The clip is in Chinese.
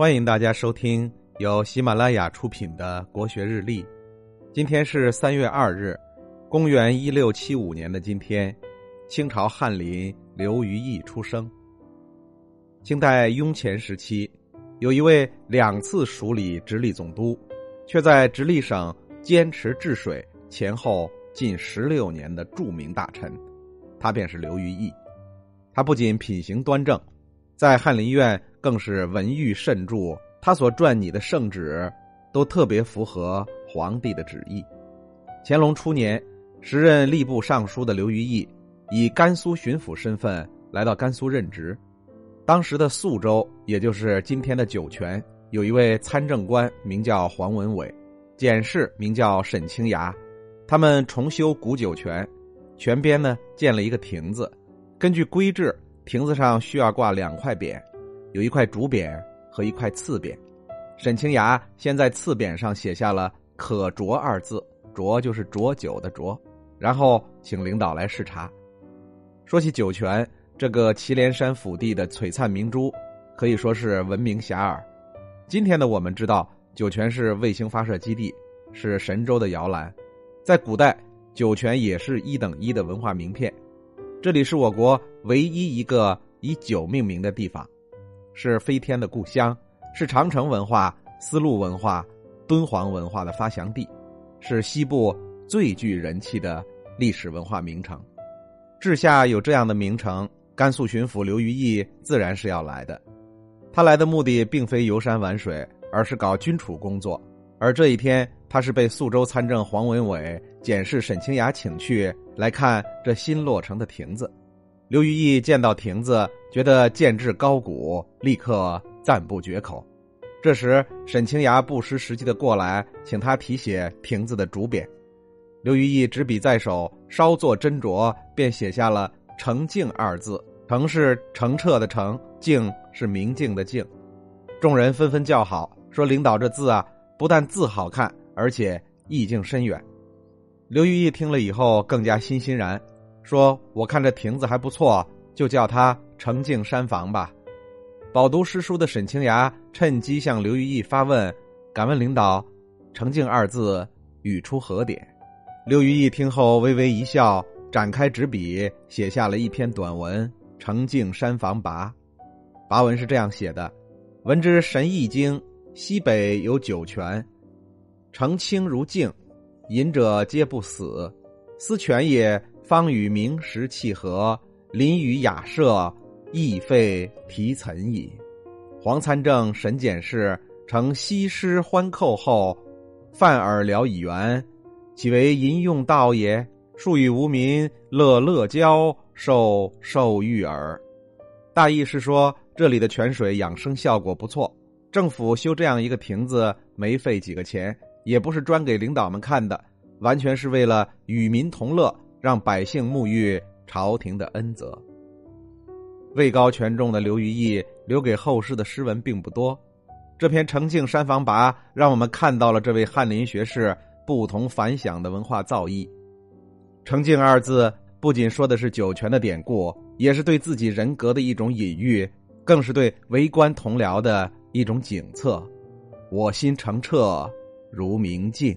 欢迎大家收听由喜马拉雅出品的国学日历。今天是三月二日，公元一六七五年的今天，清朝翰林刘于义出生。清代雍乾时期，有一位两次署理直隶总督，却在直隶省坚持治水前后近十六年的著名大臣，他便是刘于义。他不仅品行端正，在翰林院。更是文誉甚著，他所撰拟的圣旨都特别符合皇帝的旨意。乾隆初年，时任吏部尚书的刘于义以甘肃巡抚身份来到甘肃任职。当时的肃州，也就是今天的酒泉，有一位参政官名叫黄文伟，检事名叫沈清崖。他们重修古酒泉，泉边呢建了一个亭子。根据规制，亭子上需要挂两块匾。有一块竹匾和一块刺匾，沈清崖先在刺匾上写下了“可酌”二字，酌就是酌酒的酌，然后请领导来视察。说起酒泉这个祁连山腹地的璀璨明珠，可以说是闻名遐迩。今天的我们知道，酒泉是卫星发射基地，是神州的摇篮。在古代，酒泉也是一等一的文化名片。这里是我国唯一一个以酒命名的地方。是飞天的故乡，是长城文化、丝路文化、敦煌文化的发祥地，是西部最具人气的历史文化名城。治下有这样的名城，甘肃巡抚刘于义自然是要来的。他来的目的并非游山玩水，而是搞军储工作。而这一天，他是被肃州参政黄文伟、检视沈清雅请去来看这新落成的亭子。刘于义见到亭子，觉得建制高古，立刻赞不绝口。这时，沈清崖不失时机的过来，请他题写亭子的竹匾。刘于义执笔在手，稍作斟酌，便写下了“澄净”二字。澄是澄澈的澄，净是明净的净。众人纷纷叫好，说：“领导这字啊，不但字好看，而且意境深远。”刘于义听了以后，更加欣欣然。说：“我看这亭子还不错，就叫它澄净山房吧。”饱读诗书的沈清崖趁机向刘于义发问：“敢问领导，‘澄净’二字语出何典？”刘于义听后微微一笑，展开纸笔，写下了一篇短文《澄净山房跋》。跋文是这样写的：“闻之神异经，西北有九泉，澄清如镜，饮者皆不死。思泉也。”方与名实契合，临于雅舍，亦废提岑矣。黄参政审检事乘西施欢扣后，泛尔聊以圆，岂为吟用道也？数与无民乐乐交，受受欲耳。大意是说，这里的泉水养生效果不错，政府修这样一个亭子没费几个钱，也不是专给领导们看的，完全是为了与民同乐。让百姓沐浴朝廷的恩泽。位高权重的刘于义留给后世的诗文并不多，这篇《澄净山房跋》让我们看到了这位翰林学士不同凡响的文化造诣。澄净二字不仅说的是酒泉的典故，也是对自己人格的一种隐喻，更是对为官同僚的一种警策。我心澄澈如明镜。